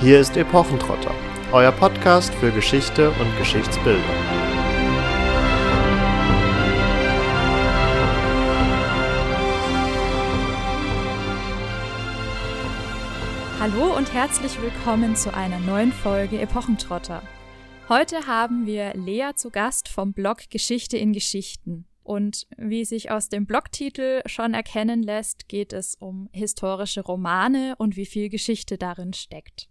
Hier ist Epochentrotter, euer Podcast für Geschichte und Geschichtsbildung. Hallo und herzlich willkommen zu einer neuen Folge Epochentrotter. Heute haben wir Lea zu Gast vom Blog Geschichte in Geschichten. Und wie sich aus dem Blogtitel schon erkennen lässt, geht es um historische Romane und wie viel Geschichte darin steckt.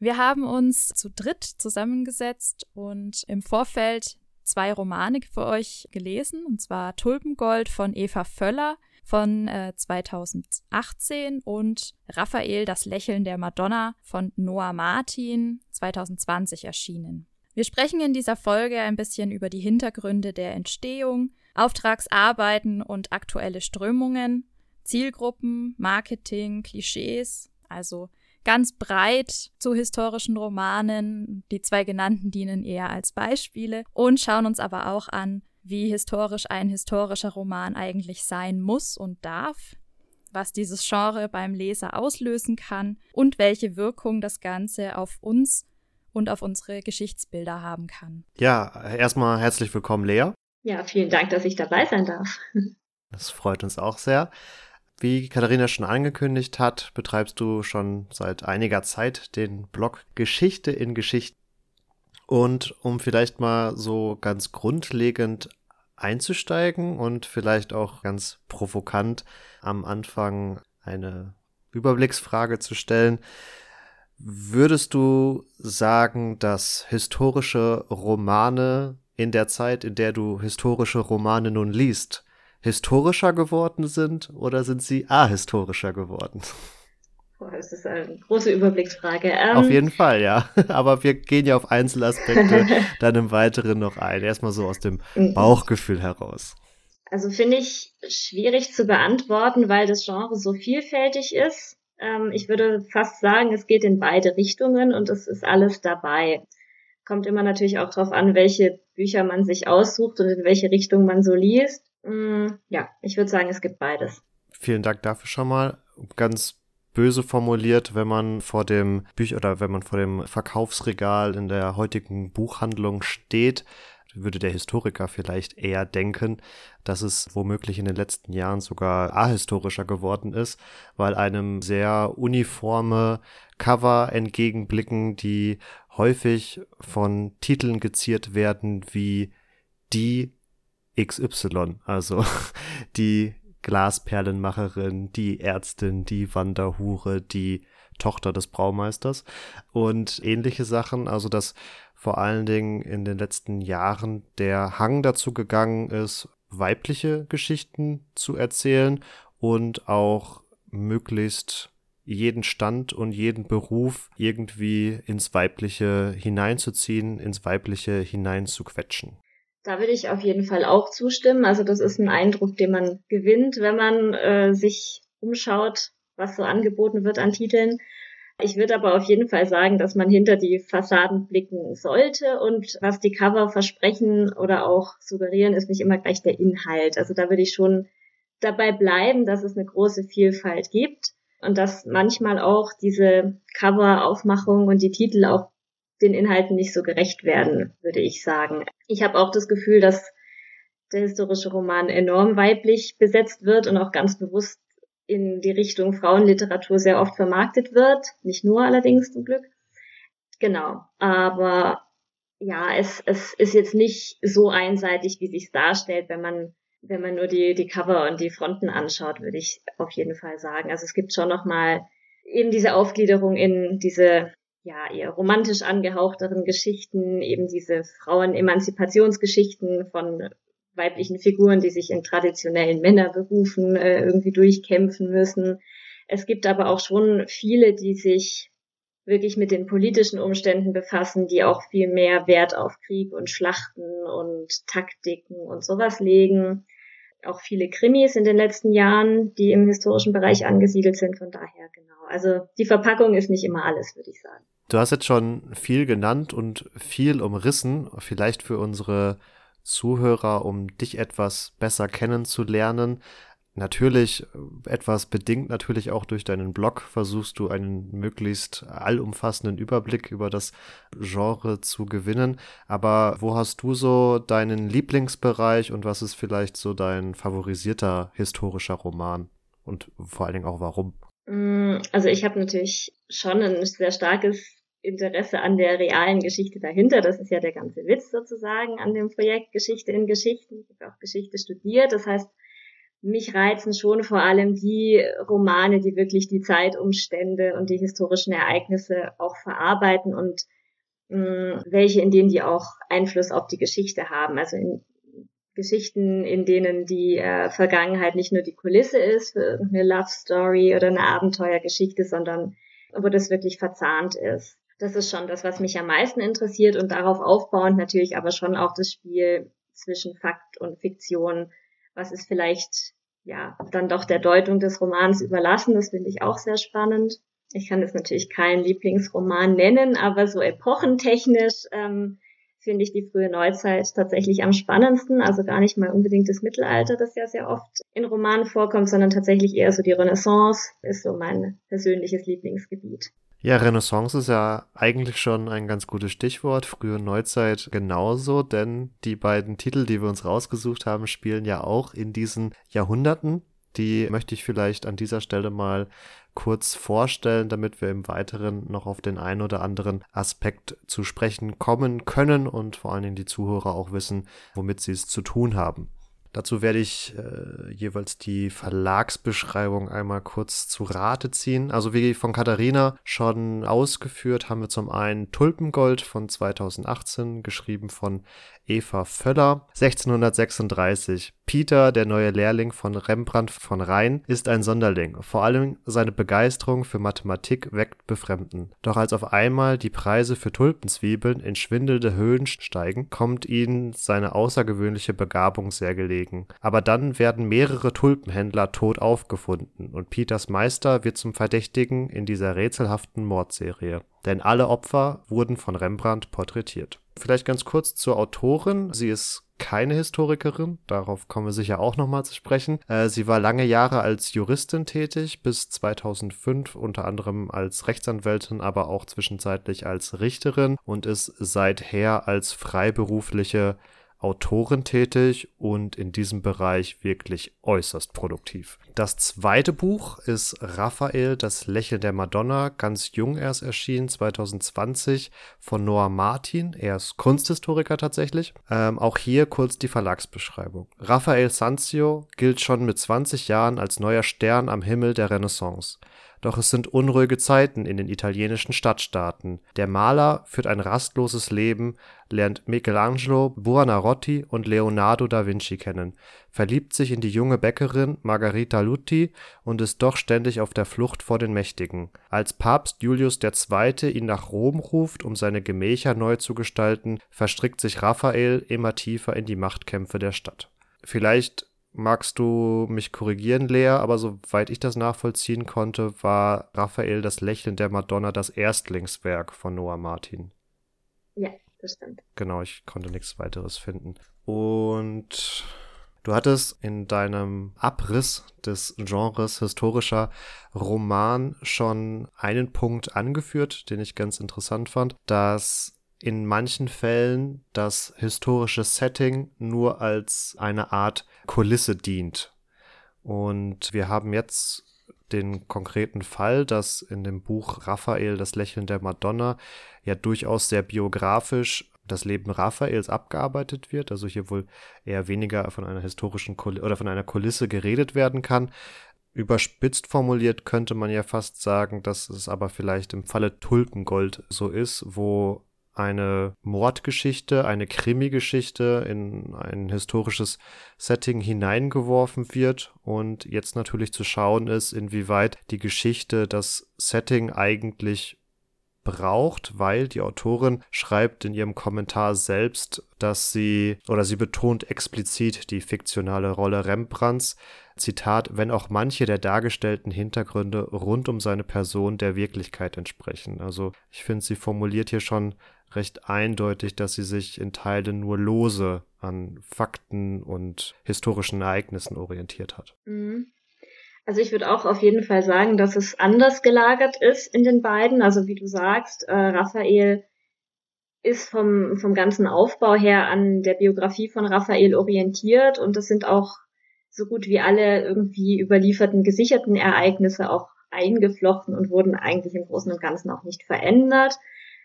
Wir haben uns zu dritt zusammengesetzt und im Vorfeld zwei Romane für euch gelesen, und zwar Tulpengold von Eva Völler von äh, 2018 und Raphael, das Lächeln der Madonna von Noah Martin 2020 erschienen. Wir sprechen in dieser Folge ein bisschen über die Hintergründe der Entstehung, Auftragsarbeiten und aktuelle Strömungen, Zielgruppen, Marketing, Klischees, also ganz breit zu historischen Romanen. Die zwei genannten dienen eher als Beispiele und schauen uns aber auch an, wie historisch ein historischer Roman eigentlich sein muss und darf, was dieses Genre beim Leser auslösen kann und welche Wirkung das Ganze auf uns und auf unsere Geschichtsbilder haben kann. Ja, erstmal herzlich willkommen, Lea. Ja, vielen Dank, dass ich dabei sein darf. Das freut uns auch sehr. Wie Katharina schon angekündigt hat, betreibst du schon seit einiger Zeit den Blog Geschichte in Geschichte. Und um vielleicht mal so ganz grundlegend einzusteigen und vielleicht auch ganz provokant am Anfang eine Überblicksfrage zu stellen, Würdest du sagen, dass historische Romane in der Zeit, in der du historische Romane nun liest, historischer geworden sind oder sind sie ahistorischer geworden? Boah, das ist eine große Überblicksfrage. Ähm, auf jeden Fall, ja. Aber wir gehen ja auf Einzelaspekte dann im Weiteren noch ein. Erstmal so aus dem mhm. Bauchgefühl heraus. Also finde ich schwierig zu beantworten, weil das Genre so vielfältig ist. Ähm, ich würde fast sagen, es geht in beide Richtungen und es ist alles dabei. Kommt immer natürlich auch darauf an, welche Bücher man sich aussucht und in welche Richtung man so liest. Mm, ja, ich würde sagen, es gibt beides. Vielen Dank dafür schon mal. Ganz böse formuliert, wenn man vor dem Büch oder wenn man vor dem Verkaufsregal in der heutigen Buchhandlung steht, würde der Historiker vielleicht eher denken, dass es womöglich in den letzten Jahren sogar ahistorischer geworden ist, weil einem sehr uniforme Cover entgegenblicken, die häufig von Titeln geziert werden wie die XY, also die Glasperlenmacherin, die Ärztin, die Wanderhure, die Tochter des Braumeisters und ähnliche Sachen. Also dass vor allen Dingen in den letzten Jahren der Hang dazu gegangen ist, weibliche Geschichten zu erzählen und auch möglichst jeden Stand und jeden Beruf irgendwie ins Weibliche hineinzuziehen, ins Weibliche hineinzuquetschen. Da würde ich auf jeden Fall auch zustimmen. Also das ist ein Eindruck, den man gewinnt, wenn man äh, sich umschaut, was so angeboten wird an Titeln. Ich würde aber auf jeden Fall sagen, dass man hinter die Fassaden blicken sollte und was die Cover versprechen oder auch suggerieren, ist nicht immer gleich der Inhalt. Also da würde ich schon dabei bleiben, dass es eine große Vielfalt gibt und dass manchmal auch diese Cover-Aufmachung und die Titel auch den Inhalten nicht so gerecht werden, würde ich sagen. Ich habe auch das Gefühl, dass der historische Roman enorm weiblich besetzt wird und auch ganz bewusst in die Richtung Frauenliteratur sehr oft vermarktet wird. Nicht nur allerdings zum Glück. Genau. Aber ja, es, es ist jetzt nicht so einseitig, wie sich darstellt, wenn man wenn man nur die, die Cover und die Fronten anschaut, würde ich auf jeden Fall sagen. Also es gibt schon nochmal eben diese Aufgliederung in diese ja, eher romantisch angehauchteren Geschichten, eben diese Frauen-Emanzipationsgeschichten von weiblichen Figuren, die sich in traditionellen Männerberufen äh, irgendwie durchkämpfen müssen. Es gibt aber auch schon viele, die sich wirklich mit den politischen Umständen befassen, die auch viel mehr Wert auf Krieg und Schlachten und Taktiken und sowas legen. Auch viele Krimis in den letzten Jahren, die im historischen Bereich angesiedelt sind. Von daher genau. Also die Verpackung ist nicht immer alles, würde ich sagen. Du hast jetzt schon viel genannt und viel umrissen, vielleicht für unsere Zuhörer, um dich etwas besser kennenzulernen. Natürlich etwas bedingt natürlich auch durch deinen Blog versuchst du einen möglichst allumfassenden Überblick über das Genre zu gewinnen. Aber wo hast du so deinen Lieblingsbereich und was ist vielleicht so dein favorisierter historischer Roman? Und vor allen Dingen auch warum? Mm, also ich habe natürlich schon ein sehr starkes Interesse an der realen Geschichte dahinter. Das ist ja der ganze Witz sozusagen an dem Projekt Geschichte in Geschichten. Ich habe auch Geschichte studiert. Das heißt, mich reizen schon vor allem die Romane, die wirklich die Zeitumstände und die historischen Ereignisse auch verarbeiten und mh, mm, welche, in denen die auch Einfluss auf die Geschichte haben. Also in Geschichten, in denen die äh, Vergangenheit nicht nur die Kulisse ist für irgendeine Love Story oder eine Abenteuergeschichte, sondern wo das wirklich verzahnt ist. Das ist schon das, was mich am meisten interessiert und darauf aufbauend natürlich aber schon auch das Spiel zwischen Fakt und Fiktion was ist vielleicht ja dann doch der Deutung des Romans überlassen. Das finde ich auch sehr spannend. Ich kann das natürlich keinen Lieblingsroman nennen, aber so epochentechnisch ähm, finde ich die frühe Neuzeit tatsächlich am spannendsten. Also gar nicht mal unbedingt das Mittelalter, das ja sehr oft in Romanen vorkommt, sondern tatsächlich eher so die Renaissance ist so mein persönliches Lieblingsgebiet. Ja, Renaissance ist ja eigentlich schon ein ganz gutes Stichwort. Frühe Neuzeit genauso, denn die beiden Titel, die wir uns rausgesucht haben, spielen ja auch in diesen Jahrhunderten. Die möchte ich vielleicht an dieser Stelle mal kurz vorstellen, damit wir im Weiteren noch auf den einen oder anderen Aspekt zu sprechen kommen können und vor allen Dingen die Zuhörer auch wissen, womit sie es zu tun haben. Dazu werde ich äh, jeweils die Verlagsbeschreibung einmal kurz zu Rate ziehen. Also wie von Katharina schon ausgeführt, haben wir zum einen Tulpengold von 2018, geschrieben von Eva Völler. 1636. Peter, der neue Lehrling von Rembrandt von Rhein, ist ein Sonderling. Vor allem seine Begeisterung für Mathematik weckt Befremden. Doch als auf einmal die Preise für Tulpenzwiebeln in schwindelnde Höhen steigen, kommt ihnen seine außergewöhnliche Begabung sehr gelegen. Aber dann werden mehrere Tulpenhändler tot aufgefunden und Peters Meister wird zum Verdächtigen in dieser rätselhaften Mordserie. Denn alle Opfer wurden von Rembrandt porträtiert. Vielleicht ganz kurz zur Autorin. Sie ist keine Historikerin, darauf kommen wir sicher auch nochmal zu sprechen. Äh, sie war lange Jahre als Juristin tätig, bis 2005 unter anderem als Rechtsanwältin, aber auch zwischenzeitlich als Richterin und ist seither als freiberufliche Autorin tätig und in diesem Bereich wirklich äußerst produktiv. Das zweite Buch ist Raphael, das Lächeln der Madonna, ganz jung erst erschienen, 2020 von Noah Martin. Er ist Kunsthistoriker tatsächlich. Ähm, auch hier kurz die Verlagsbeschreibung. Raphael Sanzio gilt schon mit 20 Jahren als neuer Stern am Himmel der Renaissance. Doch es sind unruhige Zeiten in den italienischen Stadtstaaten. Der Maler führt ein rastloses Leben, lernt Michelangelo Buonarroti und Leonardo da Vinci kennen, verliebt sich in die junge Bäckerin Margherita Lutti und ist doch ständig auf der Flucht vor den Mächtigen. Als Papst Julius II. ihn nach Rom ruft, um seine Gemächer neu zu gestalten, verstrickt sich Raphael immer tiefer in die Machtkämpfe der Stadt. Vielleicht magst du mich korrigieren, Lea, aber soweit ich das nachvollziehen konnte, war Raphael das Lächeln der Madonna das Erstlingswerk von Noah Martin. Ja, das stimmt. Genau, ich konnte nichts weiteres finden. Und du hattest in deinem Abriss des Genres historischer Roman schon einen Punkt angeführt, den ich ganz interessant fand, dass in manchen Fällen das historische Setting nur als eine Art Kulisse dient. Und wir haben jetzt den konkreten Fall, dass in dem Buch Raphael, das Lächeln der Madonna, ja durchaus sehr biografisch das Leben Raphaels abgearbeitet wird, also hier wohl eher weniger von einer historischen Kulisse oder von einer Kulisse geredet werden kann. Überspitzt formuliert könnte man ja fast sagen, dass es aber vielleicht im Falle Tulpengold so ist, wo eine Mordgeschichte, eine Krimi-Geschichte in ein historisches Setting hineingeworfen wird und jetzt natürlich zu schauen ist, inwieweit die Geschichte das Setting eigentlich braucht, weil die Autorin schreibt in ihrem Kommentar selbst, dass sie oder sie betont explizit die fiktionale Rolle Rembrandts. Zitat, wenn auch manche der dargestellten Hintergründe rund um seine Person der Wirklichkeit entsprechen. Also ich finde, sie formuliert hier schon recht eindeutig, dass sie sich in Teilen nur lose an Fakten und historischen Ereignissen orientiert hat. Mhm. Also ich würde auch auf jeden Fall sagen, dass es anders gelagert ist in den beiden. Also wie du sagst, äh, Raphael ist vom, vom ganzen Aufbau her an der Biografie von Raphael orientiert und das sind auch so gut wie alle irgendwie überlieferten gesicherten Ereignisse auch eingeflochten und wurden eigentlich im Großen und Ganzen auch nicht verändert.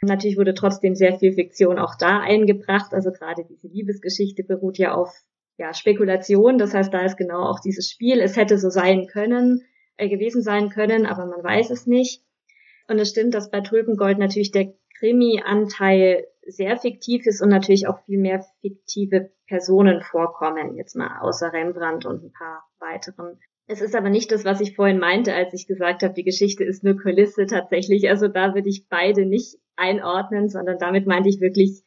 Natürlich wurde trotzdem sehr viel Fiktion auch da eingebracht. Also gerade diese Liebesgeschichte beruht ja auf ja, Spekulation. Das heißt, da ist genau auch dieses Spiel. Es hätte so sein können, äh, gewesen sein können, aber man weiß es nicht. Und es stimmt, dass bei Tulpengold natürlich der Krimi-Anteil sehr fiktiv ist und natürlich auch viel mehr fiktive Personen vorkommen, jetzt mal außer Rembrandt und ein paar weiteren. Es ist aber nicht das, was ich vorhin meinte, als ich gesagt habe, die Geschichte ist nur Kulisse tatsächlich. Also da würde ich beide nicht einordnen, sondern damit meinte ich wirklich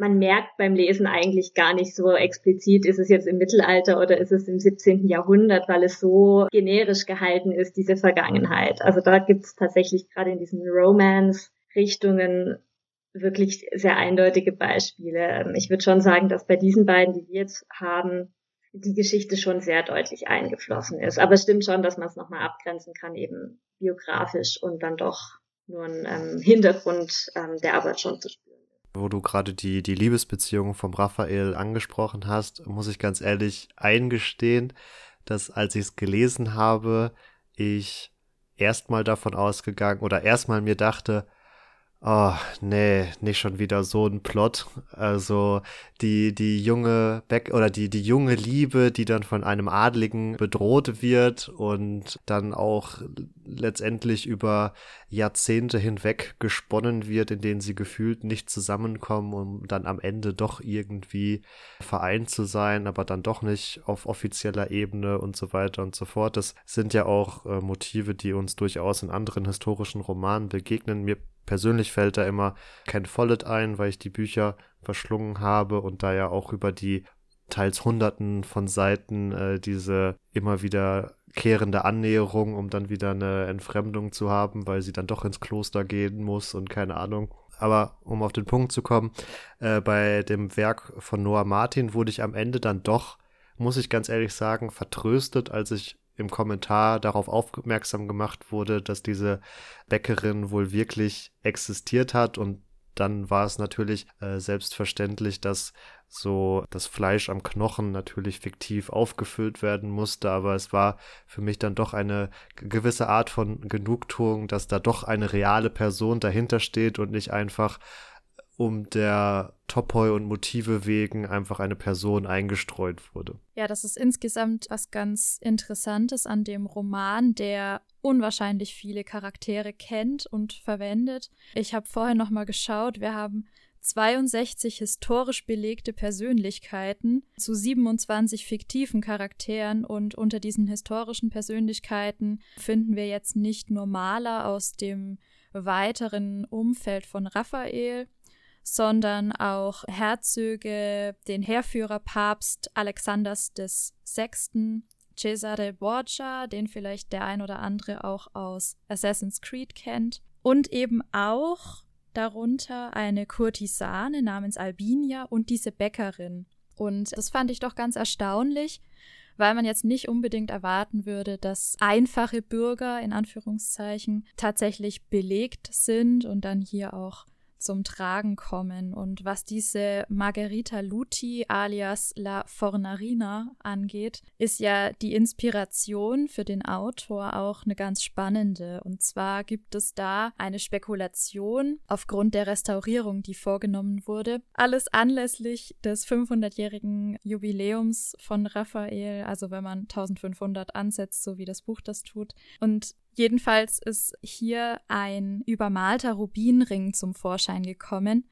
man merkt beim Lesen eigentlich gar nicht so explizit, ist es jetzt im Mittelalter oder ist es im 17. Jahrhundert, weil es so generisch gehalten ist, diese Vergangenheit. Also da gibt es tatsächlich gerade in diesen Romance-Richtungen wirklich sehr eindeutige Beispiele. Ähm, ich würde schon sagen, dass bei diesen beiden, die wir jetzt haben, die Geschichte schon sehr deutlich eingeflossen ist. Aber es stimmt schon, dass man es nochmal abgrenzen kann, eben biografisch und dann doch nur ein ähm, Hintergrund, ähm, der aber schon zu spüren. Wo du gerade die, die Liebesbeziehung vom Raphael angesprochen hast, muss ich ganz ehrlich eingestehen, dass als ich es gelesen habe, ich erstmal davon ausgegangen oder erstmal mir dachte, Oh, nee, nicht schon wieder so ein Plot. Also die, die junge Beck oder die, die junge Liebe, die dann von einem Adligen bedroht wird und dann auch letztendlich über Jahrzehnte hinweg gesponnen wird, in denen sie gefühlt nicht zusammenkommen, um dann am Ende doch irgendwie vereint zu sein, aber dann doch nicht auf offizieller Ebene und so weiter und so fort. Das sind ja auch äh, Motive, die uns durchaus in anderen historischen Romanen begegnen. Mir persönlich fällt da immer Ken Follett ein, weil ich die Bücher verschlungen habe und da ja auch über die teils hunderten von Seiten äh, diese immer wieder kehrende Annäherung, um dann wieder eine Entfremdung zu haben, weil sie dann doch ins Kloster gehen muss und keine Ahnung. Aber um auf den Punkt zu kommen, äh, bei dem Werk von Noah Martin wurde ich am Ende dann doch, muss ich ganz ehrlich sagen, vertröstet, als ich im Kommentar darauf aufmerksam gemacht wurde, dass diese Bäckerin wohl wirklich existiert hat. Und dann war es natürlich äh, selbstverständlich, dass so das Fleisch am Knochen natürlich fiktiv aufgefüllt werden musste, aber es war für mich dann doch eine gewisse Art von Genugtuung, dass da doch eine reale Person dahinter steht und nicht einfach um der Topoi und Motive wegen einfach eine Person eingestreut wurde. Ja, das ist insgesamt was ganz Interessantes an dem Roman, der unwahrscheinlich viele Charaktere kennt und verwendet. Ich habe vorher noch mal geschaut, wir haben 62 historisch belegte Persönlichkeiten zu 27 fiktiven Charakteren und unter diesen historischen Persönlichkeiten finden wir jetzt nicht nur Maler aus dem weiteren Umfeld von Raphael, sondern auch Herzöge, den Heerführer Papst Alexanders VI., Cesare Borgia, den vielleicht der ein oder andere auch aus Assassin's Creed kennt, und eben auch darunter eine Kurtisane namens Albinia und diese Bäckerin. Und das fand ich doch ganz erstaunlich, weil man jetzt nicht unbedingt erwarten würde, dass einfache Bürger in Anführungszeichen tatsächlich belegt sind und dann hier auch zum Tragen kommen. Und was diese Margherita Luti alias La Fornarina angeht, ist ja die Inspiration für den Autor auch eine ganz spannende. Und zwar gibt es da eine Spekulation aufgrund der Restaurierung, die vorgenommen wurde. Alles anlässlich des 500-jährigen Jubiläums von Raphael, also wenn man 1500 ansetzt, so wie das Buch das tut. Und Jedenfalls ist hier ein übermalter Rubinring zum Vorschein gekommen.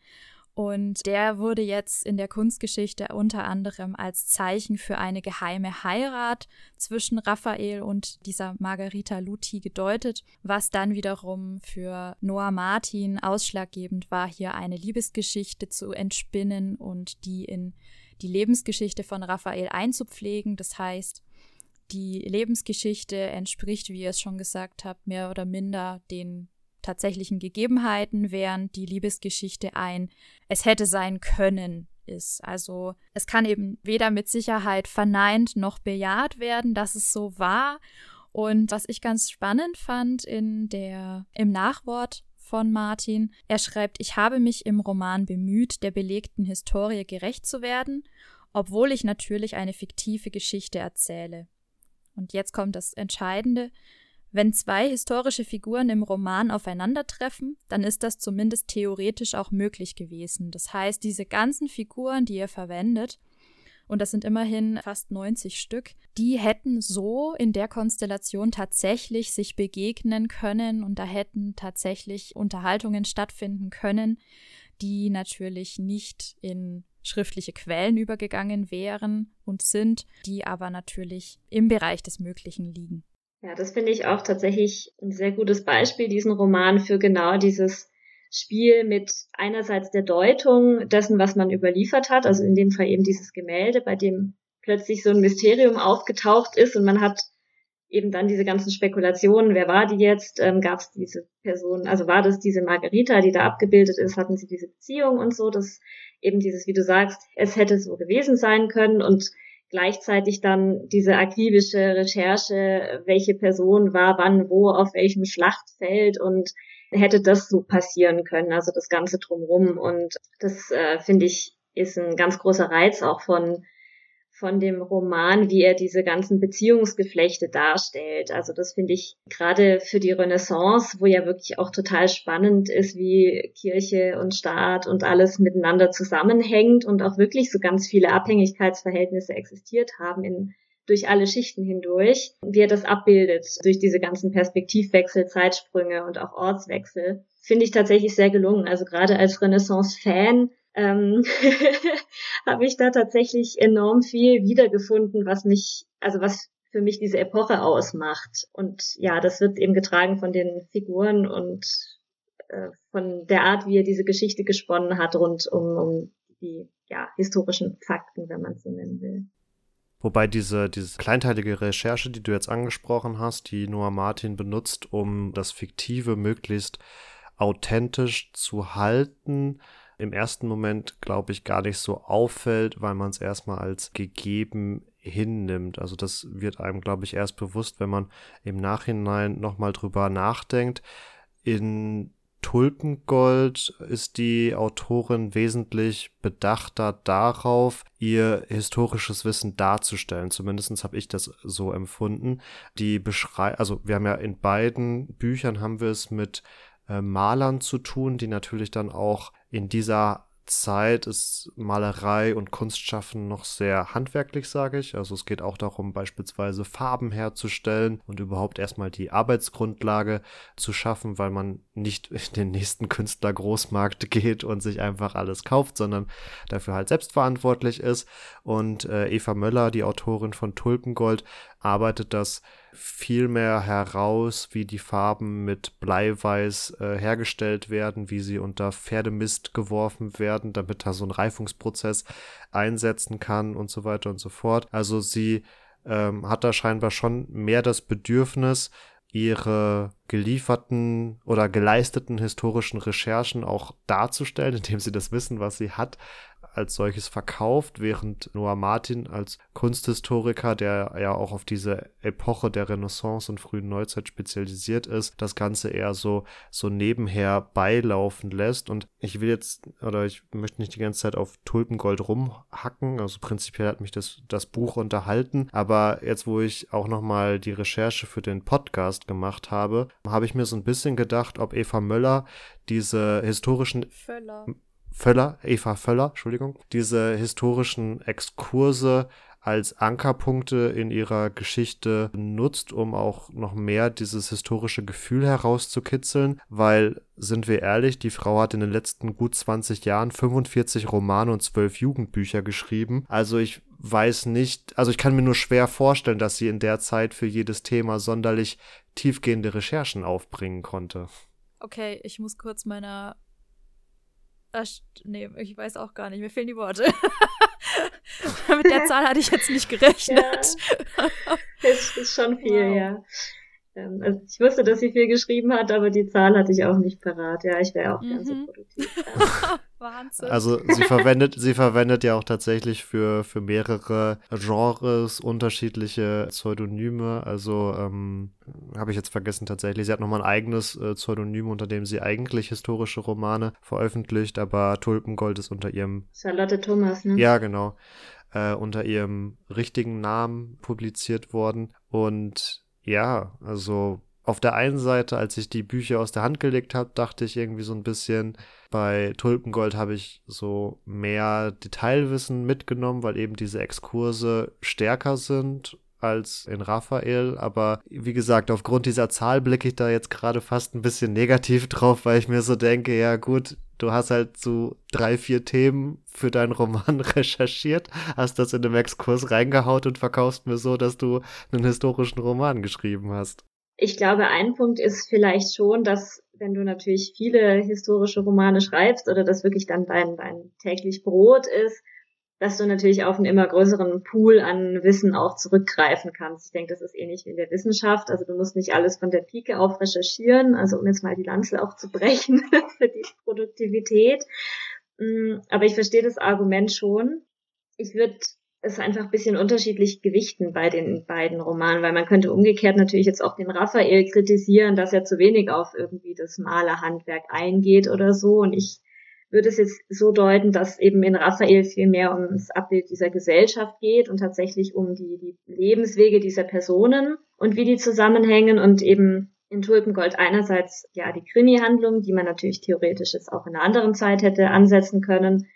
Und der wurde jetzt in der Kunstgeschichte unter anderem als Zeichen für eine geheime Heirat zwischen Raphael und dieser Margarita Luti gedeutet, was dann wiederum für Noah Martin ausschlaggebend war, hier eine Liebesgeschichte zu entspinnen und die in die Lebensgeschichte von Raphael einzupflegen. Das heißt, die Lebensgeschichte entspricht, wie ihr es schon gesagt habt, mehr oder minder den tatsächlichen Gegebenheiten, während die Liebesgeschichte ein Es hätte sein können ist. Also es kann eben weder mit Sicherheit verneint noch bejaht werden, dass es so war. Und was ich ganz spannend fand in der, im Nachwort von Martin, er schreibt, ich habe mich im Roman bemüht, der belegten Historie gerecht zu werden, obwohl ich natürlich eine fiktive Geschichte erzähle. Und jetzt kommt das Entscheidende. Wenn zwei historische Figuren im Roman aufeinandertreffen, dann ist das zumindest theoretisch auch möglich gewesen. Das heißt, diese ganzen Figuren, die ihr verwendet, und das sind immerhin fast 90 Stück, die hätten so in der Konstellation tatsächlich sich begegnen können und da hätten tatsächlich Unterhaltungen stattfinden können, die natürlich nicht in schriftliche Quellen übergegangen wären und sind, die aber natürlich im Bereich des Möglichen liegen. Ja, das finde ich auch tatsächlich ein sehr gutes Beispiel, diesen Roman für genau dieses Spiel mit einerseits der Deutung dessen, was man überliefert hat, also in dem Fall eben dieses Gemälde, bei dem plötzlich so ein Mysterium aufgetaucht ist und man hat eben dann diese ganzen Spekulationen, wer war die jetzt, ähm, gab es diese Person, also war das diese Margarita, die da abgebildet ist, hatten sie diese Beziehung und so, das eben dieses, wie du sagst, es hätte so gewesen sein können und gleichzeitig dann diese akribische Recherche, welche Person war wann wo auf welchem Schlachtfeld und hätte das so passieren können, also das Ganze drumrum. Und das äh, finde ich ist ein ganz großer Reiz auch von von dem Roman, wie er diese ganzen Beziehungsgeflechte darstellt. Also das finde ich gerade für die Renaissance, wo ja wirklich auch total spannend ist, wie Kirche und Staat und alles miteinander zusammenhängt und auch wirklich so ganz viele Abhängigkeitsverhältnisse existiert haben in durch alle Schichten hindurch, wie er das abbildet, durch diese ganzen Perspektivwechsel, Zeitsprünge und auch Ortswechsel, finde ich tatsächlich sehr gelungen. Also gerade als Renaissance-Fan ähm, habe ich da tatsächlich enorm viel wiedergefunden, was mich, also was für mich diese Epoche ausmacht. Und ja, das wird eben getragen von den Figuren und äh, von der Art, wie er diese Geschichte gesponnen hat, rund um, um die ja, historischen Fakten, wenn man so nennen will. Wobei diese, diese kleinteilige Recherche, die du jetzt angesprochen hast, die Noah Martin benutzt, um das Fiktive möglichst authentisch zu halten, im ersten Moment, glaube ich, gar nicht so auffällt, weil man es erstmal als gegeben hinnimmt. Also das wird einem, glaube ich, erst bewusst, wenn man im Nachhinein nochmal drüber nachdenkt. In Tulpengold ist die Autorin wesentlich bedachter darauf, ihr historisches Wissen darzustellen. Zumindest habe ich das so empfunden. Die beschrei also wir haben ja in beiden Büchern haben wir es mit äh, Malern zu tun, die natürlich dann auch in dieser Zeit ist Malerei und Kunstschaffen noch sehr handwerklich, sage ich. Also es geht auch darum, beispielsweise Farben herzustellen und überhaupt erstmal die Arbeitsgrundlage zu schaffen, weil man nicht in den nächsten Künstler-Großmarkt geht und sich einfach alles kauft, sondern dafür halt selbstverantwortlich ist. Und äh, Eva Möller, die Autorin von Tulpengold, arbeitet das viel mehr heraus, wie die Farben mit Bleiweiß äh, hergestellt werden, wie sie unter Pferdemist geworfen werden, damit da so ein Reifungsprozess einsetzen kann und so weiter und so fort. Also sie ähm, hat da scheinbar schon mehr das Bedürfnis, ihre gelieferten oder geleisteten historischen Recherchen auch darzustellen, indem sie das Wissen, was sie hat, als solches verkauft, während Noah Martin als Kunsthistoriker, der ja auch auf diese Epoche der Renaissance und frühen Neuzeit spezialisiert ist, das Ganze eher so, so nebenher beilaufen lässt. Und ich will jetzt, oder ich möchte nicht die ganze Zeit auf Tulpengold rumhacken, also prinzipiell hat mich das, das Buch unterhalten, aber jetzt, wo ich auch nochmal die Recherche für den Podcast gemacht habe, habe ich mir so ein bisschen gedacht, ob Eva Möller diese historischen Völler. Völler, Eva Völler, Entschuldigung, diese historischen Exkurse als Ankerpunkte in ihrer Geschichte nutzt, um auch noch mehr dieses historische Gefühl herauszukitzeln, weil, sind wir ehrlich, die Frau hat in den letzten gut 20 Jahren 45 Romane und 12 Jugendbücher geschrieben. Also ich weiß nicht, also ich kann mir nur schwer vorstellen, dass sie in der Zeit für jedes Thema sonderlich tiefgehende Recherchen aufbringen konnte. Okay, ich muss kurz meiner. Ach, nee, ich weiß auch gar nicht. Mir fehlen die Worte. Mit der Zahl hatte ich jetzt nicht gerechnet. Ja, das ist schon viel, wow. ja. Ähm, also ich wusste, dass sie viel geschrieben hat, aber die Zahl hatte ich auch nicht parat. Ja, ich wäre auch mhm. ganz so produktiv. Wahnsinn. Also sie verwendet, sie verwendet ja auch tatsächlich für, für mehrere Genres unterschiedliche Pseudonyme. Also ähm, habe ich jetzt vergessen tatsächlich. Sie hat nochmal ein eigenes äh, Pseudonym, unter dem sie eigentlich historische Romane veröffentlicht, aber Tulpengold ist unter ihrem Charlotte Thomas, ne? Ja, genau. Äh, unter ihrem richtigen Namen publiziert worden. Und ja, also auf der einen Seite, als ich die Bücher aus der Hand gelegt habe, dachte ich irgendwie so ein bisschen, bei Tulpengold habe ich so mehr Detailwissen mitgenommen, weil eben diese Exkurse stärker sind als in Raphael. Aber wie gesagt, aufgrund dieser Zahl blicke ich da jetzt gerade fast ein bisschen negativ drauf, weil ich mir so denke, ja gut, du hast halt so drei, vier Themen für deinen Roman recherchiert, hast das in den Exkurs reingehaut und verkaufst mir so, dass du einen historischen Roman geschrieben hast. Ich glaube, ein Punkt ist vielleicht schon, dass wenn du natürlich viele historische Romane schreibst oder das wirklich dann dein, dein täglich Brot ist, dass du natürlich auf einen immer größeren Pool an Wissen auch zurückgreifen kannst. Ich denke, das ist ähnlich wie in der Wissenschaft. Also du musst nicht alles von der Pike auf recherchieren, also um jetzt mal die Lanze auch zu brechen für die Produktivität. Mm, aber ich verstehe das Argument schon. Ich würde es einfach ein bisschen unterschiedlich gewichten bei den beiden Romanen, weil man könnte umgekehrt natürlich jetzt auch den Raphael kritisieren, dass er zu wenig auf irgendwie das Malerhandwerk eingeht oder so. Und ich würde es jetzt so deuten, dass eben in Raphael viel mehr um das Abbild dieser Gesellschaft geht und tatsächlich um die, die Lebenswege dieser Personen und wie die zusammenhängen und eben in Tulpengold einerseits ja die Krimi-Handlung, die man natürlich theoretisch jetzt auch in einer anderen Zeit hätte ansetzen können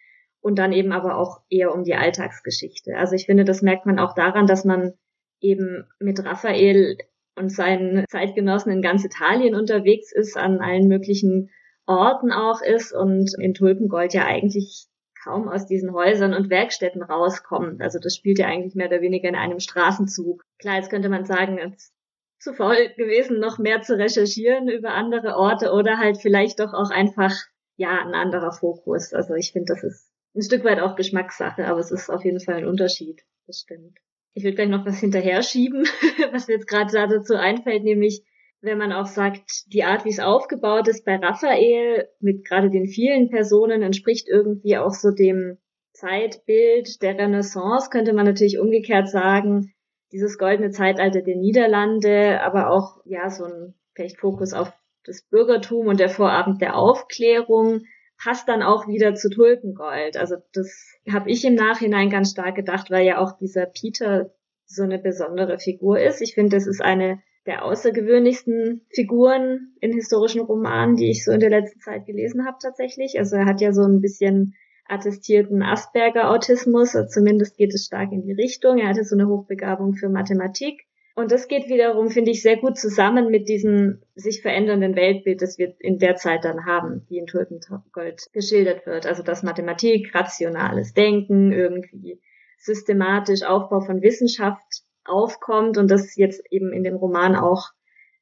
und dann eben aber auch eher um die Alltagsgeschichte. Also ich finde, das merkt man auch daran, dass man eben mit Raphael und seinen Zeitgenossen in ganz Italien unterwegs ist, an allen möglichen Orten auch ist und in Tulpengold ja eigentlich kaum aus diesen Häusern und Werkstätten rauskommt. Also das spielt ja eigentlich mehr oder weniger in einem Straßenzug. Klar, jetzt könnte man sagen, es zu faul gewesen, noch mehr zu recherchieren über andere Orte oder halt vielleicht doch auch einfach, ja, ein anderer Fokus. Also ich finde, das ist ein Stück weit auch Geschmackssache, aber es ist auf jeden Fall ein Unterschied. Das stimmt. Ich will gleich noch was hinterher schieben, was mir jetzt gerade dazu einfällt, nämlich wenn man auch sagt, die Art, wie es aufgebaut ist bei Raphael, mit gerade den vielen Personen, entspricht irgendwie auch so dem Zeitbild der Renaissance, könnte man natürlich umgekehrt sagen, dieses goldene Zeitalter der Niederlande, aber auch, ja, so ein vielleicht Fokus auf das Bürgertum und der Vorabend der Aufklärung passt dann auch wieder zu Tulpengold. Also das habe ich im Nachhinein ganz stark gedacht, weil ja auch dieser Peter so eine besondere Figur ist. Ich finde, das ist eine der außergewöhnlichsten Figuren in historischen Romanen, die ich so in der letzten Zeit gelesen habe tatsächlich. Also er hat ja so ein bisschen attestierten Asperger-Autismus, zumindest geht es stark in die Richtung. Er hatte so eine Hochbegabung für Mathematik. Und das geht wiederum, finde ich, sehr gut zusammen mit diesem sich verändernden Weltbild, das wir in der Zeit dann haben, wie in Tulpengold geschildert wird. Also das Mathematik, rationales Denken, irgendwie systematisch Aufbau von Wissenschaft aufkommt und das jetzt eben in dem Roman auch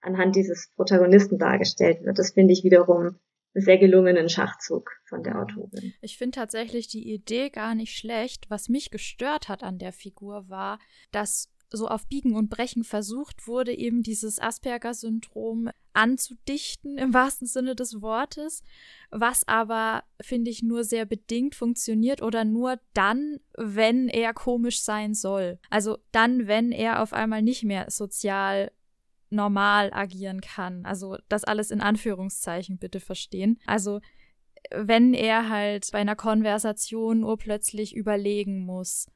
anhand dieses Protagonisten dargestellt wird. Das finde ich wiederum einen sehr gelungenen Schachzug von der Autorin. Ich finde tatsächlich die Idee gar nicht schlecht. Was mich gestört hat an der Figur war, dass so auf Biegen und Brechen versucht wurde, eben dieses Asperger-Syndrom anzudichten, im wahrsten Sinne des Wortes, was aber, finde ich, nur sehr bedingt funktioniert oder nur dann, wenn er komisch sein soll. Also dann, wenn er auf einmal nicht mehr sozial normal agieren kann. Also das alles in Anführungszeichen bitte verstehen. Also wenn er halt bei einer Konversation urplötzlich überlegen muss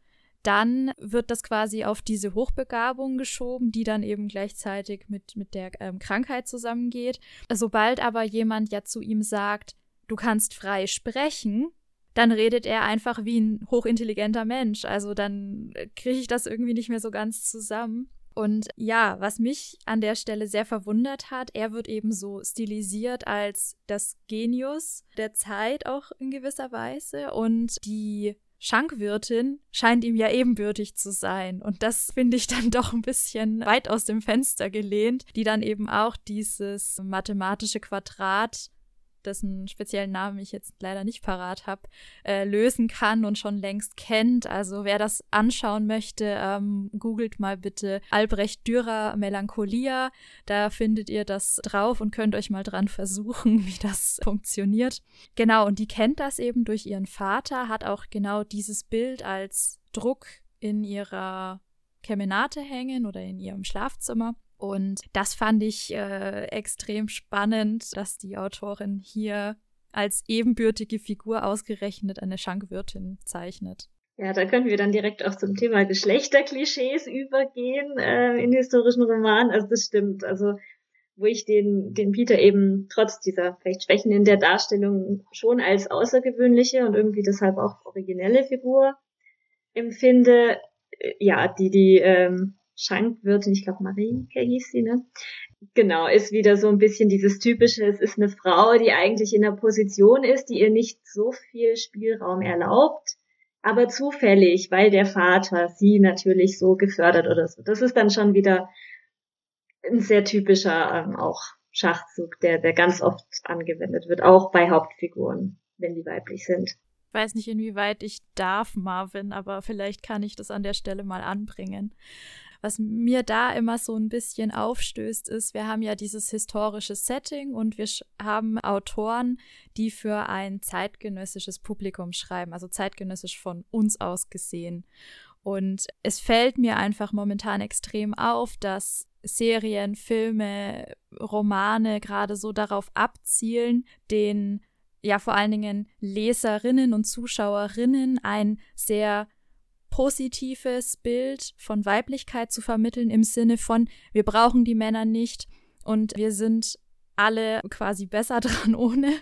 dann wird das quasi auf diese Hochbegabung geschoben, die dann eben gleichzeitig mit, mit der ähm, Krankheit zusammengeht. Sobald aber jemand ja zu ihm sagt, du kannst frei sprechen, dann redet er einfach wie ein hochintelligenter Mensch. Also dann kriege ich das irgendwie nicht mehr so ganz zusammen. Und ja, was mich an der Stelle sehr verwundert hat, er wird eben so stilisiert als das Genius der Zeit auch in gewisser Weise und die Schankwirtin scheint ihm ja ebenbürtig zu sein. Und das finde ich dann doch ein bisschen weit aus dem Fenster gelehnt, die dann eben auch dieses mathematische Quadrat dessen speziellen Namen ich jetzt leider nicht parat habe, äh, lösen kann und schon längst kennt. Also wer das anschauen möchte, ähm, googelt mal bitte Albrecht Dürer Melancholia. Da findet ihr das drauf und könnt euch mal dran versuchen, wie das funktioniert. Genau, und die kennt das eben durch ihren Vater, hat auch genau dieses Bild als Druck in ihrer Kemenate hängen oder in ihrem Schlafzimmer. Und das fand ich äh, extrem spannend, dass die Autorin hier als ebenbürtige Figur ausgerechnet eine Schankwirtin zeichnet. Ja, da können wir dann direkt auch zum Thema Geschlechterklischees übergehen äh, in historischen Romanen. Also das stimmt. Also wo ich den, den Peter eben trotz dieser vielleicht Schwächen in der Darstellung schon als außergewöhnliche und irgendwie deshalb auch originelle Figur empfinde, äh, ja, die die ähm, Schankwirtin, ich glaube Marienke hieß sie, ne? Genau, ist wieder so ein bisschen dieses typische, es ist eine Frau, die eigentlich in einer Position ist, die ihr nicht so viel Spielraum erlaubt, aber zufällig, weil der Vater sie natürlich so gefördert oder so. Das ist dann schon wieder ein sehr typischer ähm, auch Schachzug, der, der ganz oft angewendet wird, auch bei Hauptfiguren, wenn die weiblich sind. Ich weiß nicht, inwieweit ich darf, Marvin, aber vielleicht kann ich das an der Stelle mal anbringen. Was mir da immer so ein bisschen aufstößt, ist, wir haben ja dieses historische Setting und wir haben Autoren, die für ein zeitgenössisches Publikum schreiben, also zeitgenössisch von uns aus gesehen. Und es fällt mir einfach momentan extrem auf, dass Serien, Filme, Romane gerade so darauf abzielen, den ja vor allen Dingen Leserinnen und Zuschauerinnen ein sehr positives Bild von Weiblichkeit zu vermitteln im Sinne von, wir brauchen die Männer nicht und wir sind alle quasi besser dran ohne.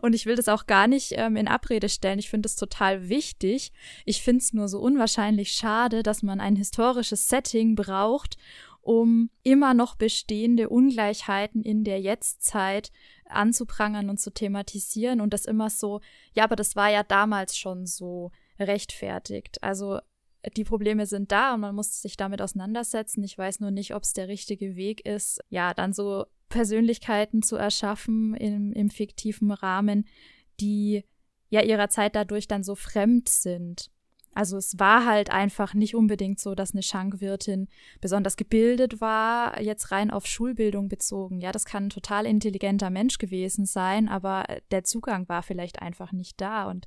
Und ich will das auch gar nicht ähm, in Abrede stellen. Ich finde es total wichtig. Ich finde es nur so unwahrscheinlich schade, dass man ein historisches Setting braucht, um immer noch bestehende Ungleichheiten in der Jetztzeit anzuprangern und zu thematisieren und das immer so, ja, aber das war ja damals schon so rechtfertigt. Also die Probleme sind da und man muss sich damit auseinandersetzen. Ich weiß nur nicht, ob es der richtige Weg ist, ja, dann so Persönlichkeiten zu erschaffen im, im fiktiven Rahmen, die ja ihrer Zeit dadurch dann so fremd sind. Also es war halt einfach nicht unbedingt so, dass eine Schankwirtin besonders gebildet war, jetzt rein auf Schulbildung bezogen. Ja, das kann ein total intelligenter Mensch gewesen sein, aber der Zugang war vielleicht einfach nicht da. Und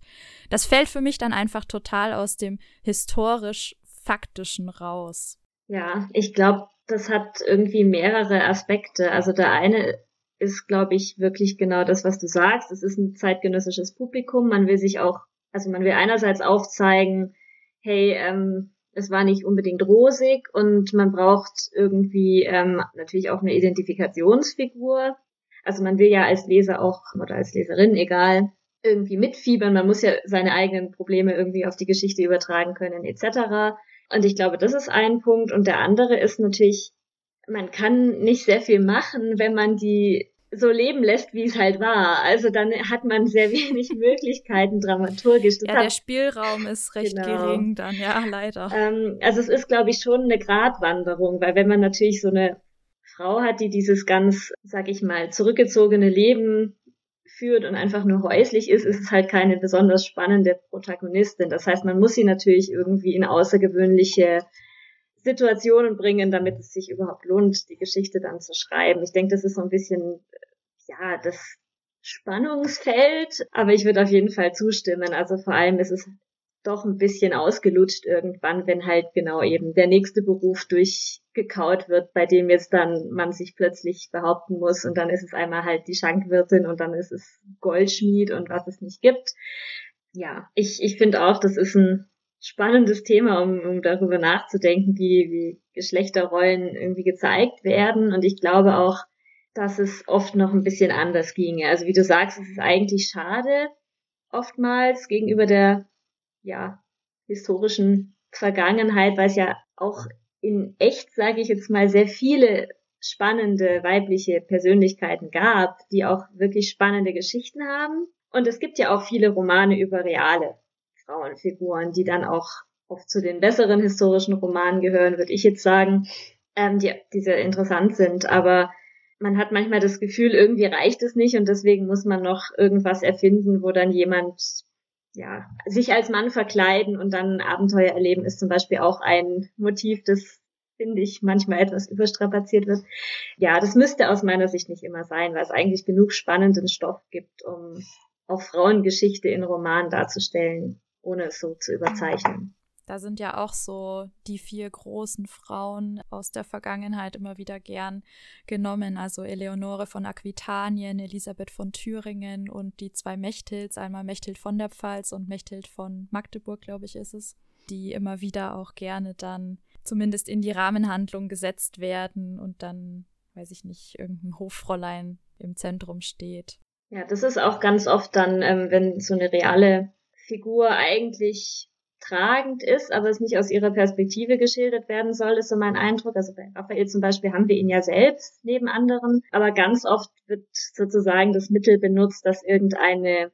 das fällt für mich dann einfach total aus dem historisch-faktischen raus. Ja, ich glaube, das hat irgendwie mehrere Aspekte. Also der eine ist, glaube ich, wirklich genau das, was du sagst. Es ist ein zeitgenössisches Publikum. Man will sich auch, also man will einerseits aufzeigen, hey, ähm, es war nicht unbedingt rosig und man braucht irgendwie ähm, natürlich auch eine Identifikationsfigur. Also man will ja als Leser auch oder als Leserin, egal, irgendwie mitfiebern. Man muss ja seine eigenen Probleme irgendwie auf die Geschichte übertragen können, etc. Und ich glaube, das ist ein Punkt. Und der andere ist natürlich, man kann nicht sehr viel machen, wenn man die so leben lässt, wie es halt war. Also dann hat man sehr wenig Möglichkeiten dramaturgisch. Das ja, der Spielraum ist recht genau. gering dann, ja, leider. Ähm, also es ist, glaube ich, schon eine Gratwanderung, weil wenn man natürlich so eine Frau hat, die dieses ganz, sag ich mal, zurückgezogene Leben führt und einfach nur häuslich ist, ist es halt keine besonders spannende Protagonistin. Das heißt, man muss sie natürlich irgendwie in außergewöhnliche Situationen bringen, damit es sich überhaupt lohnt, die Geschichte dann zu schreiben. Ich denke, das ist so ein bisschen, ja, das Spannungsfeld, aber ich würde auf jeden Fall zustimmen. Also vor allem ist es doch ein bisschen ausgelutscht irgendwann, wenn halt genau eben der nächste Beruf durchgekaut wird, bei dem jetzt dann man sich plötzlich behaupten muss und dann ist es einmal halt die Schankwirtin und dann ist es Goldschmied und was es nicht gibt. Ja, ich, ich finde auch, das ist ein spannendes Thema, um, um darüber nachzudenken, wie, wie Geschlechterrollen irgendwie gezeigt werden. Und ich glaube auch, dass es oft noch ein bisschen anders ginge. Also wie du sagst, es ist eigentlich schade. oftmals gegenüber der, ja, historischen Vergangenheit, weil es ja auch in echt, sage ich jetzt mal, sehr viele spannende weibliche Persönlichkeiten gab, die auch wirklich spannende Geschichten haben. Und es gibt ja auch viele Romane über reale Frauenfiguren, die dann auch oft zu den besseren historischen Romanen gehören, würde ich jetzt sagen, ähm, die, die sehr interessant sind. Aber man hat manchmal das Gefühl, irgendwie reicht es nicht und deswegen muss man noch irgendwas erfinden, wo dann jemand ja, sich als Mann verkleiden und dann Abenteuer erleben, ist zum Beispiel auch ein Motiv, das finde ich manchmal etwas überstrapaziert wird. Ja, das müsste aus meiner Sicht nicht immer sein, weil es eigentlich genug spannenden Stoff gibt, um auch Frauengeschichte in Romanen darzustellen, ohne es so zu überzeichnen. Da sind ja auch so die vier großen Frauen aus der Vergangenheit immer wieder gern genommen. Also Eleonore von Aquitanien, Elisabeth von Thüringen und die zwei Mechthilds, einmal Mechthild von der Pfalz und Mechthild von Magdeburg, glaube ich, ist es, die immer wieder auch gerne dann zumindest in die Rahmenhandlung gesetzt werden und dann, weiß ich nicht, irgendein Hoffräulein im Zentrum steht. Ja, das ist auch ganz oft dann, ähm, wenn so eine reale Figur eigentlich tragend ist, aber es nicht aus ihrer Perspektive geschildert werden soll, ist so mein Eindruck. Also bei Raphael zum Beispiel haben wir ihn ja selbst neben anderen, aber ganz oft wird sozusagen das Mittel benutzt, dass irgendeine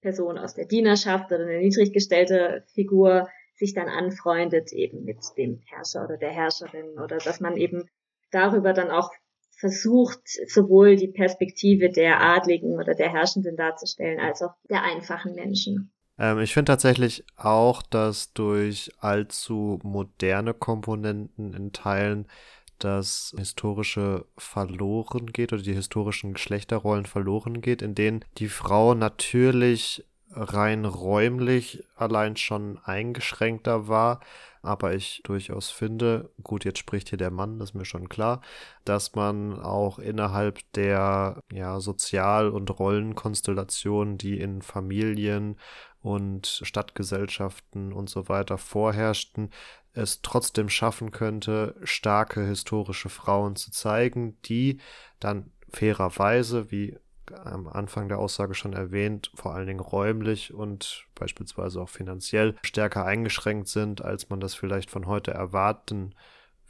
Person aus der Dienerschaft oder eine niedrig gestellte Figur sich dann anfreundet eben mit dem Herrscher oder der Herrscherin oder dass man eben darüber dann auch versucht, sowohl die Perspektive der Adligen oder der Herrschenden darzustellen, als auch der einfachen Menschen. Ähm, ich finde tatsächlich auch, dass durch allzu moderne Komponenten in Teilen das historische verloren geht oder die historischen Geschlechterrollen verloren geht, in denen die Frau natürlich rein räumlich allein schon eingeschränkter war, aber ich durchaus finde, gut, jetzt spricht hier der Mann, das ist mir schon klar, dass man auch innerhalb der ja, Sozial- und Rollenkonstellationen, die in Familien und Stadtgesellschaften und so weiter vorherrschten, es trotzdem schaffen könnte, starke historische Frauen zu zeigen, die dann fairerweise, wie am Anfang der Aussage schon erwähnt, vor allen Dingen räumlich und beispielsweise auch finanziell stärker eingeschränkt sind, als man das vielleicht von heute erwarten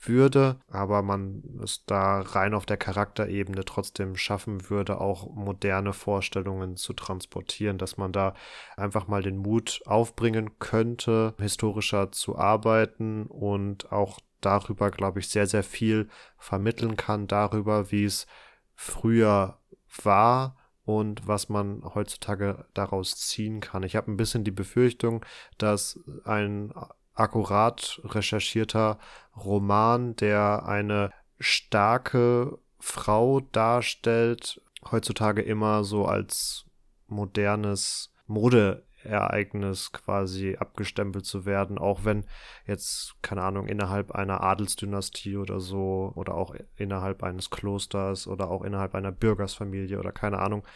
würde, aber man es da rein auf der Charakterebene trotzdem schaffen würde, auch moderne Vorstellungen zu transportieren, dass man da einfach mal den Mut aufbringen könnte, historischer zu arbeiten und auch darüber, glaube ich, sehr, sehr viel vermitteln kann, darüber, wie es früher war und was man heutzutage daraus ziehen kann. Ich habe ein bisschen die Befürchtung, dass ein akkurat recherchierter Roman, der eine starke Frau darstellt, heutzutage immer so als modernes Mode Ereignis quasi abgestempelt zu werden, auch wenn jetzt, keine Ahnung, innerhalb einer Adelsdynastie oder so oder auch innerhalb eines Klosters oder auch innerhalb einer Bürgersfamilie oder keine Ahnung,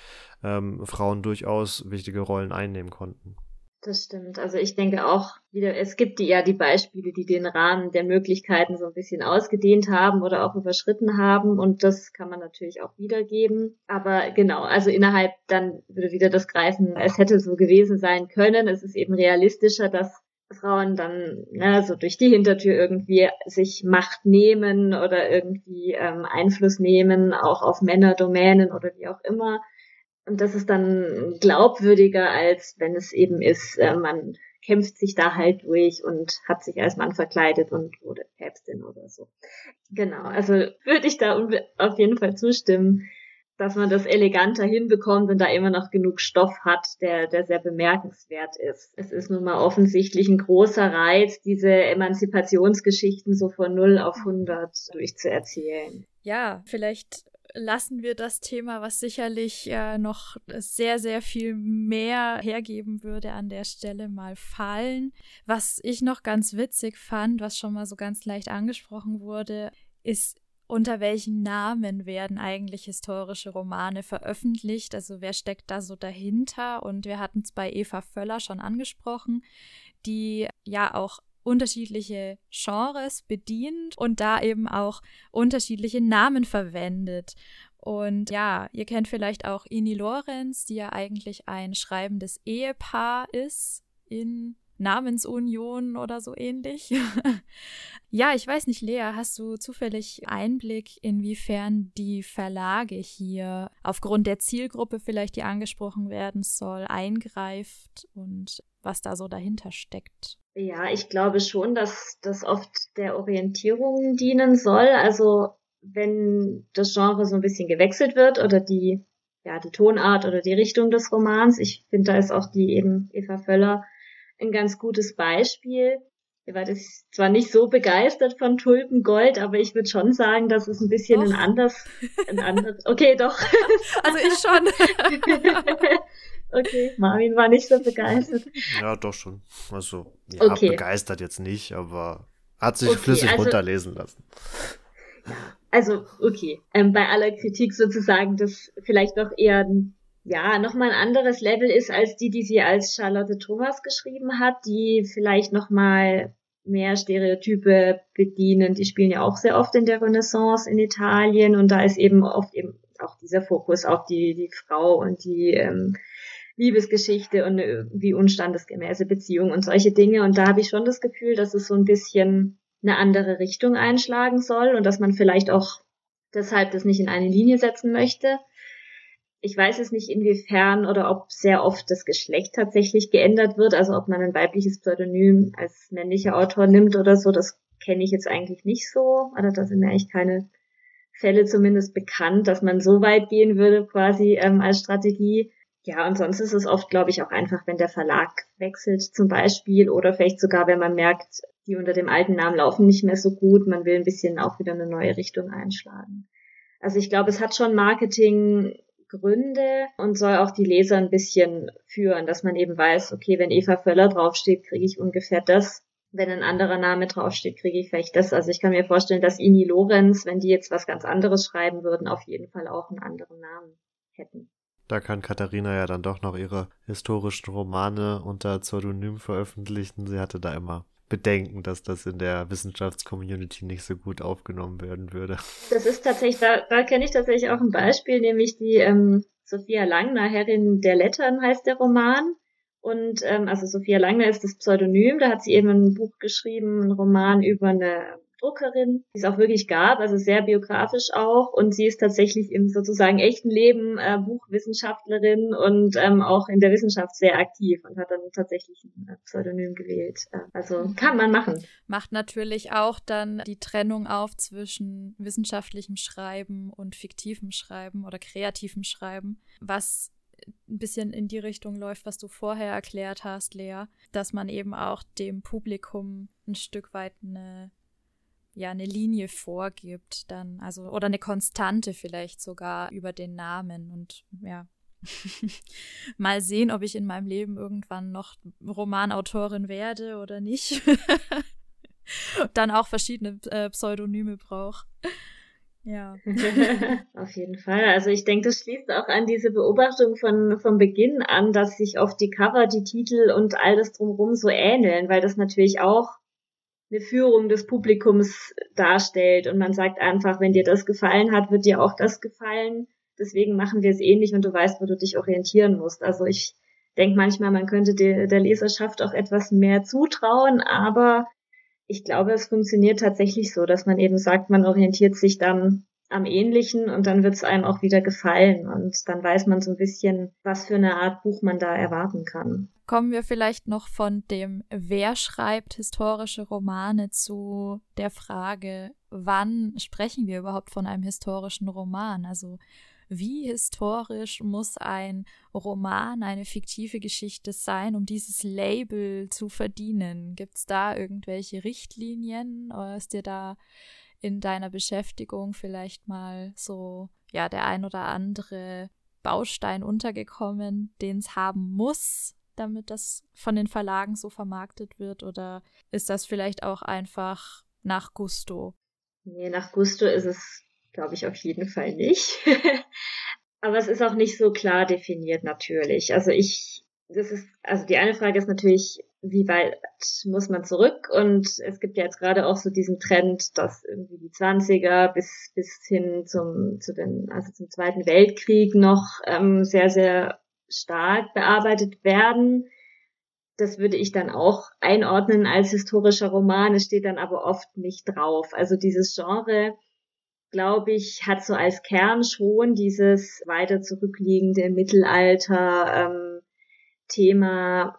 ähm, Frauen durchaus wichtige Rollen einnehmen konnten. Das stimmt. Also ich denke auch wieder, es gibt ja die Beispiele, die den Rahmen der Möglichkeiten so ein bisschen ausgedehnt haben oder auch überschritten haben und das kann man natürlich auch wiedergeben. Aber genau, also innerhalb dann würde wieder das greifen, es hätte so gewesen sein können. Es ist eben realistischer, dass Frauen dann ne, so durch die Hintertür irgendwie sich Macht nehmen oder irgendwie ähm, Einfluss nehmen, auch auf Männerdomänen oder wie auch immer. Und das ist dann glaubwürdiger, als wenn es eben ist, äh, man kämpft sich da halt durch und hat sich als Mann verkleidet und wurde Päpstin oder so. Genau, also würde ich da auf jeden Fall zustimmen, dass man das eleganter hinbekommt und da immer noch genug Stoff hat, der, der sehr bemerkenswert ist. Es ist nun mal offensichtlich ein großer Reiz, diese Emanzipationsgeschichten so von 0 auf 100 durchzuerzählen. Ja, vielleicht lassen wir das Thema, was sicherlich äh, noch sehr, sehr viel mehr hergeben würde an der Stelle mal fallen. Was ich noch ganz witzig fand, was schon mal so ganz leicht angesprochen wurde, ist, unter welchen Namen werden eigentlich historische Romane veröffentlicht? Also wer steckt da so dahinter? Und wir hatten es bei Eva Völler schon angesprochen, die ja auch unterschiedliche Genres bedient und da eben auch unterschiedliche Namen verwendet. Und ja, ihr kennt vielleicht auch Ini Lorenz, die ja eigentlich ein schreibendes Ehepaar ist in Namensunion oder so ähnlich. ja, ich weiß nicht, Lea, hast du zufällig Einblick, inwiefern die Verlage hier aufgrund der Zielgruppe vielleicht, die angesprochen werden soll, eingreift und was da so dahinter steckt? Ja, ich glaube schon, dass das oft der Orientierung dienen soll. Also wenn das Genre so ein bisschen gewechselt wird oder die ja, die Tonart oder die Richtung des Romans. Ich finde, da ist auch die eben Eva Völler ein ganz gutes Beispiel. Ich war das zwar nicht so begeistert von Tulpengold, aber ich würde schon sagen, dass es ein bisschen doch. ein anders, ein anders, okay, doch. Also ich schon. okay, Marvin war nicht so begeistert. Ja, doch schon. Also, ja, okay. begeistert jetzt nicht, aber hat sich okay, flüssig also, runterlesen lassen. Ja, also, okay. Ähm, bei aller Kritik sozusagen, das vielleicht doch eher ein ja, nochmal ein anderes Level ist als die, die sie als Charlotte Thomas geschrieben hat, die vielleicht nochmal mehr Stereotype bedienen. Die spielen ja auch sehr oft in der Renaissance in Italien und da ist eben oft eben auch dieser Fokus auf die, die Frau und die ähm, Liebesgeschichte und wie unstandesgemäße Beziehung und solche Dinge. Und da habe ich schon das Gefühl, dass es so ein bisschen eine andere Richtung einschlagen soll und dass man vielleicht auch deshalb das nicht in eine Linie setzen möchte. Ich weiß es nicht inwiefern oder ob sehr oft das Geschlecht tatsächlich geändert wird, also ob man ein weibliches Pseudonym als männlicher Autor nimmt oder so, das kenne ich jetzt eigentlich nicht so. Oder da sind mir eigentlich keine Fälle zumindest bekannt, dass man so weit gehen würde quasi ähm, als Strategie. Ja, und sonst ist es oft, glaube ich, auch einfach, wenn der Verlag wechselt zum Beispiel oder vielleicht sogar, wenn man merkt, die unter dem alten Namen laufen nicht mehr so gut, man will ein bisschen auch wieder eine neue Richtung einschlagen. Also ich glaube, es hat schon Marketing Gründe und soll auch die Leser ein bisschen führen, dass man eben weiß, okay, wenn Eva Völler draufsteht, kriege ich ungefähr das. Wenn ein anderer Name draufsteht, kriege ich vielleicht das. Also ich kann mir vorstellen, dass Ini Lorenz, wenn die jetzt was ganz anderes schreiben würden, auf jeden Fall auch einen anderen Namen hätten. Da kann Katharina ja dann doch noch ihre historischen Romane unter Pseudonym veröffentlichen. Sie hatte da immer Bedenken, dass das in der Wissenschaftscommunity nicht so gut aufgenommen werden würde. Das ist tatsächlich, da, da kenne ich tatsächlich auch ein Beispiel, nämlich die ähm, Sophia Langner, Herrin der Lettern heißt der Roman. Und ähm, also Sophia Langner ist das Pseudonym, da hat sie eben ein Buch geschrieben, ein Roman über eine Druckerin, die es auch wirklich gab, also sehr biografisch auch. Und sie ist tatsächlich im sozusagen echten Leben äh, Buchwissenschaftlerin und ähm, auch in der Wissenschaft sehr aktiv und hat dann tatsächlich ein äh, Pseudonym gewählt. Äh, also kann man machen. Macht natürlich auch dann die Trennung auf zwischen wissenschaftlichem Schreiben und fiktivem Schreiben oder kreativem Schreiben, was ein bisschen in die Richtung läuft, was du vorher erklärt hast, Lea, dass man eben auch dem Publikum ein Stück weit eine ja eine Linie vorgibt, dann, also, oder eine Konstante vielleicht sogar über den Namen und ja. Mal sehen, ob ich in meinem Leben irgendwann noch Romanautorin werde oder nicht. dann auch verschiedene äh, Pseudonyme brauche. Ja. Auf jeden Fall. Also ich denke, das schließt auch an diese Beobachtung von vom Beginn an, dass sich oft die Cover, die Titel und all das drumherum so ähneln, weil das natürlich auch eine Führung des Publikums darstellt und man sagt einfach, wenn dir das gefallen hat, wird dir auch das gefallen. Deswegen machen wir es ähnlich und du weißt, wo du dich orientieren musst. Also ich denke manchmal, man könnte der, der Leserschaft auch etwas mehr zutrauen, aber ich glaube, es funktioniert tatsächlich so, dass man eben sagt, man orientiert sich dann am Ähnlichen und dann wird es einem auch wieder gefallen und dann weiß man so ein bisschen, was für eine Art Buch man da erwarten kann. Kommen wir vielleicht noch von dem Wer schreibt historische Romane zu der Frage, wann sprechen wir überhaupt von einem historischen Roman? Also wie historisch muss ein Roman, eine fiktive Geschichte sein, um dieses Label zu verdienen? Gibt es da irgendwelche Richtlinien oder ist dir da in deiner Beschäftigung vielleicht mal so, ja, der ein oder andere Baustein untergekommen, den es haben muss, damit das von den Verlagen so vermarktet wird? Oder ist das vielleicht auch einfach nach Gusto? Nee, nach Gusto ist es, glaube ich, auf jeden Fall nicht. Aber es ist auch nicht so klar definiert natürlich. Also ich, das ist, also die eine Frage ist natürlich, wie weit muss man zurück? Und es gibt ja jetzt gerade auch so diesen Trend, dass irgendwie die 20er bis, bis hin zum, zu den, also zum Zweiten Weltkrieg noch ähm, sehr, sehr stark bearbeitet werden. Das würde ich dann auch einordnen als historischer Roman. Es steht dann aber oft nicht drauf. Also dieses Genre, glaube ich, hat so als Kern schon dieses weiter zurückliegende Mittelalter ähm, Thema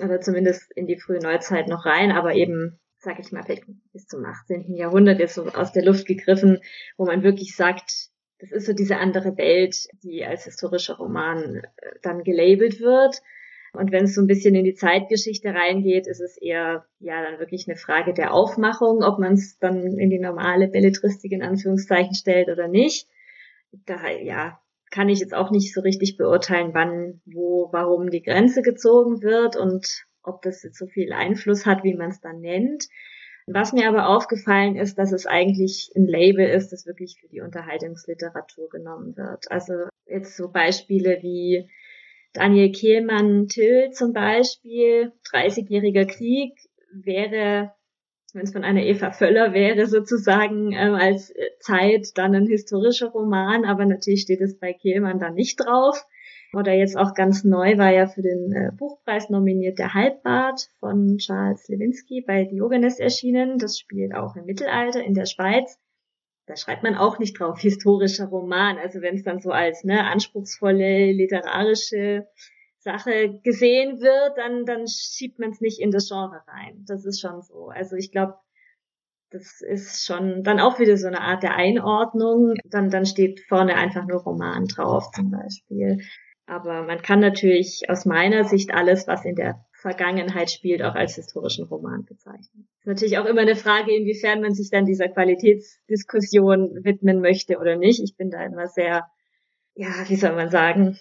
oder zumindest in die frühe Neuzeit noch rein, aber eben, sag ich mal, bis zum 18. Jahrhundert jetzt so aus der Luft gegriffen, wo man wirklich sagt, das ist so diese andere Welt, die als historischer Roman äh, dann gelabelt wird. Und wenn es so ein bisschen in die Zeitgeschichte reingeht, ist es eher ja dann wirklich eine Frage der Aufmachung, ob man es dann in die normale Belletristik in Anführungszeichen stellt oder nicht. Da ja, kann ich jetzt auch nicht so richtig beurteilen, wann, wo, warum die Grenze gezogen wird und ob das jetzt so viel Einfluss hat, wie man es dann nennt. Was mir aber aufgefallen ist, dass es eigentlich ein Label ist, das wirklich für die Unterhaltungsliteratur genommen wird. Also jetzt so Beispiele wie Daniel Kehlmann Till zum Beispiel, 30-jähriger Krieg, wäre wenn es von einer Eva Völler wäre, sozusagen ähm, als äh, Zeit dann ein historischer Roman, aber natürlich steht es bei Kehlmann da nicht drauf. Oder jetzt auch ganz neu war ja für den äh, Buchpreis nominiert der Halbbart von Charles Lewinsky bei Diogenes erschienen. Das spielt auch im Mittelalter in der Schweiz. Da schreibt man auch nicht drauf historischer Roman. Also wenn es dann so als ne, anspruchsvolle literarische Sache gesehen wird, dann, dann schiebt man es nicht in das Genre rein. Das ist schon so. Also ich glaube, das ist schon dann auch wieder so eine Art der Einordnung. Dann, dann steht vorne einfach nur Roman drauf zum Beispiel. Aber man kann natürlich aus meiner Sicht alles, was in der Vergangenheit spielt, auch als historischen Roman bezeichnen. Ist natürlich auch immer eine Frage, inwiefern man sich dann dieser Qualitätsdiskussion widmen möchte oder nicht. Ich bin da immer sehr, ja, wie soll man sagen,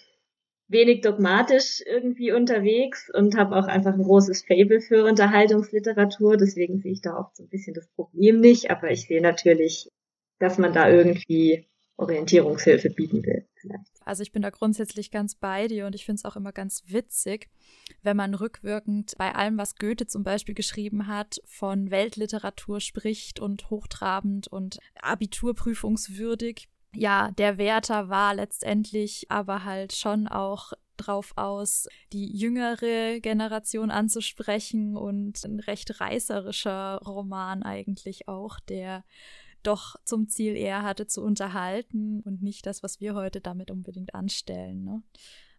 wenig dogmatisch irgendwie unterwegs und habe auch einfach ein großes Fable für Unterhaltungsliteratur. Deswegen sehe ich da oft so ein bisschen das Problem nicht. Aber ich sehe natürlich, dass man da irgendwie Orientierungshilfe bieten will. Also ich bin da grundsätzlich ganz bei dir und ich finde es auch immer ganz witzig, wenn man rückwirkend bei allem, was Goethe zum Beispiel geschrieben hat, von Weltliteratur spricht und hochtrabend und abiturprüfungswürdig ja, der Wärter war letztendlich aber halt schon auch drauf aus, die jüngere Generation anzusprechen und ein recht reißerischer Roman eigentlich auch, der doch zum Ziel eher hatte zu unterhalten und nicht das, was wir heute damit unbedingt anstellen. Ne?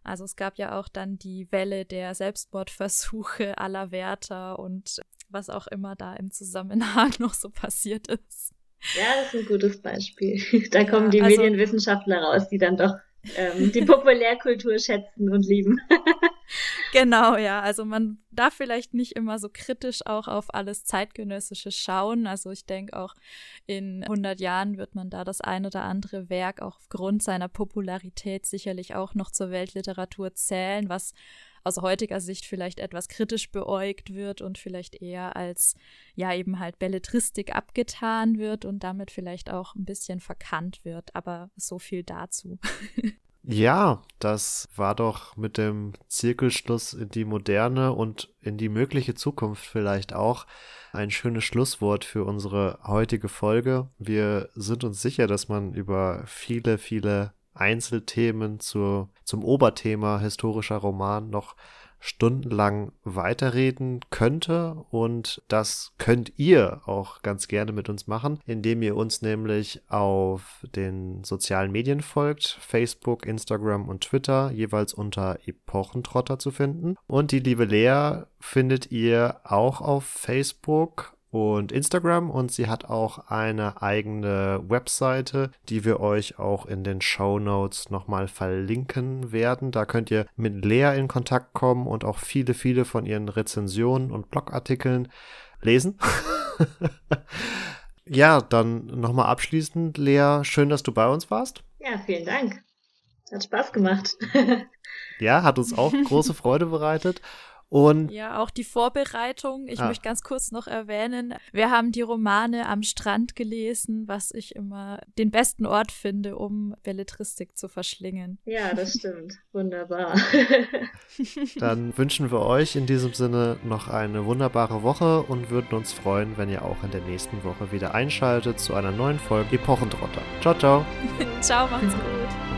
Also es gab ja auch dann die Welle der Selbstmordversuche aller Wärter und was auch immer da im Zusammenhang noch so passiert ist. Ja, das ist ein gutes Beispiel. Da kommen ja, die also, Medienwissenschaftler raus, die dann doch ähm, die Populärkultur schätzen und lieben. Genau, ja. Also man darf vielleicht nicht immer so kritisch auch auf alles Zeitgenössische schauen. Also ich denke auch in 100 Jahren wird man da das ein oder andere Werk auch aufgrund seiner Popularität sicherlich auch noch zur Weltliteratur zählen, was aus heutiger Sicht vielleicht etwas kritisch beäugt wird und vielleicht eher als ja eben halt Belletristik abgetan wird und damit vielleicht auch ein bisschen verkannt wird. Aber so viel dazu. Ja, das war doch mit dem Zirkelschluss in die moderne und in die mögliche Zukunft vielleicht auch ein schönes Schlusswort für unsere heutige Folge. Wir sind uns sicher, dass man über viele, viele Einzelthemen zur, zum Oberthema historischer Roman noch stundenlang weiterreden könnte und das könnt ihr auch ganz gerne mit uns machen, indem ihr uns nämlich auf den sozialen Medien folgt, Facebook, Instagram und Twitter, jeweils unter Epochentrotter zu finden. Und die liebe Lea findet ihr auch auf Facebook und Instagram und sie hat auch eine eigene Webseite, die wir euch auch in den Show Notes nochmal verlinken werden. Da könnt ihr mit Lea in Kontakt kommen und auch viele, viele von ihren Rezensionen und Blogartikeln lesen. ja, dann nochmal abschließend, Lea, schön, dass du bei uns warst. Ja, vielen Dank. Hat Spaß gemacht. ja, hat uns auch große Freude bereitet. Und ja, auch die Vorbereitung. Ich Ah. möchte ganz kurz noch erwähnen, wir haben die Romane am Strand gelesen, was ich immer den besten Ort finde, um Belletristik zu verschlingen. Ja, das stimmt. Wunderbar. dann wünschen wir euch in diesem Sinne noch eine wunderbare Woche und würden uns freuen, wenn ihr auch in der nächsten Woche wieder einschaltet zu einer neuen Folge Epochentrotter. Ciao, ciao. Ciao, macht's gut.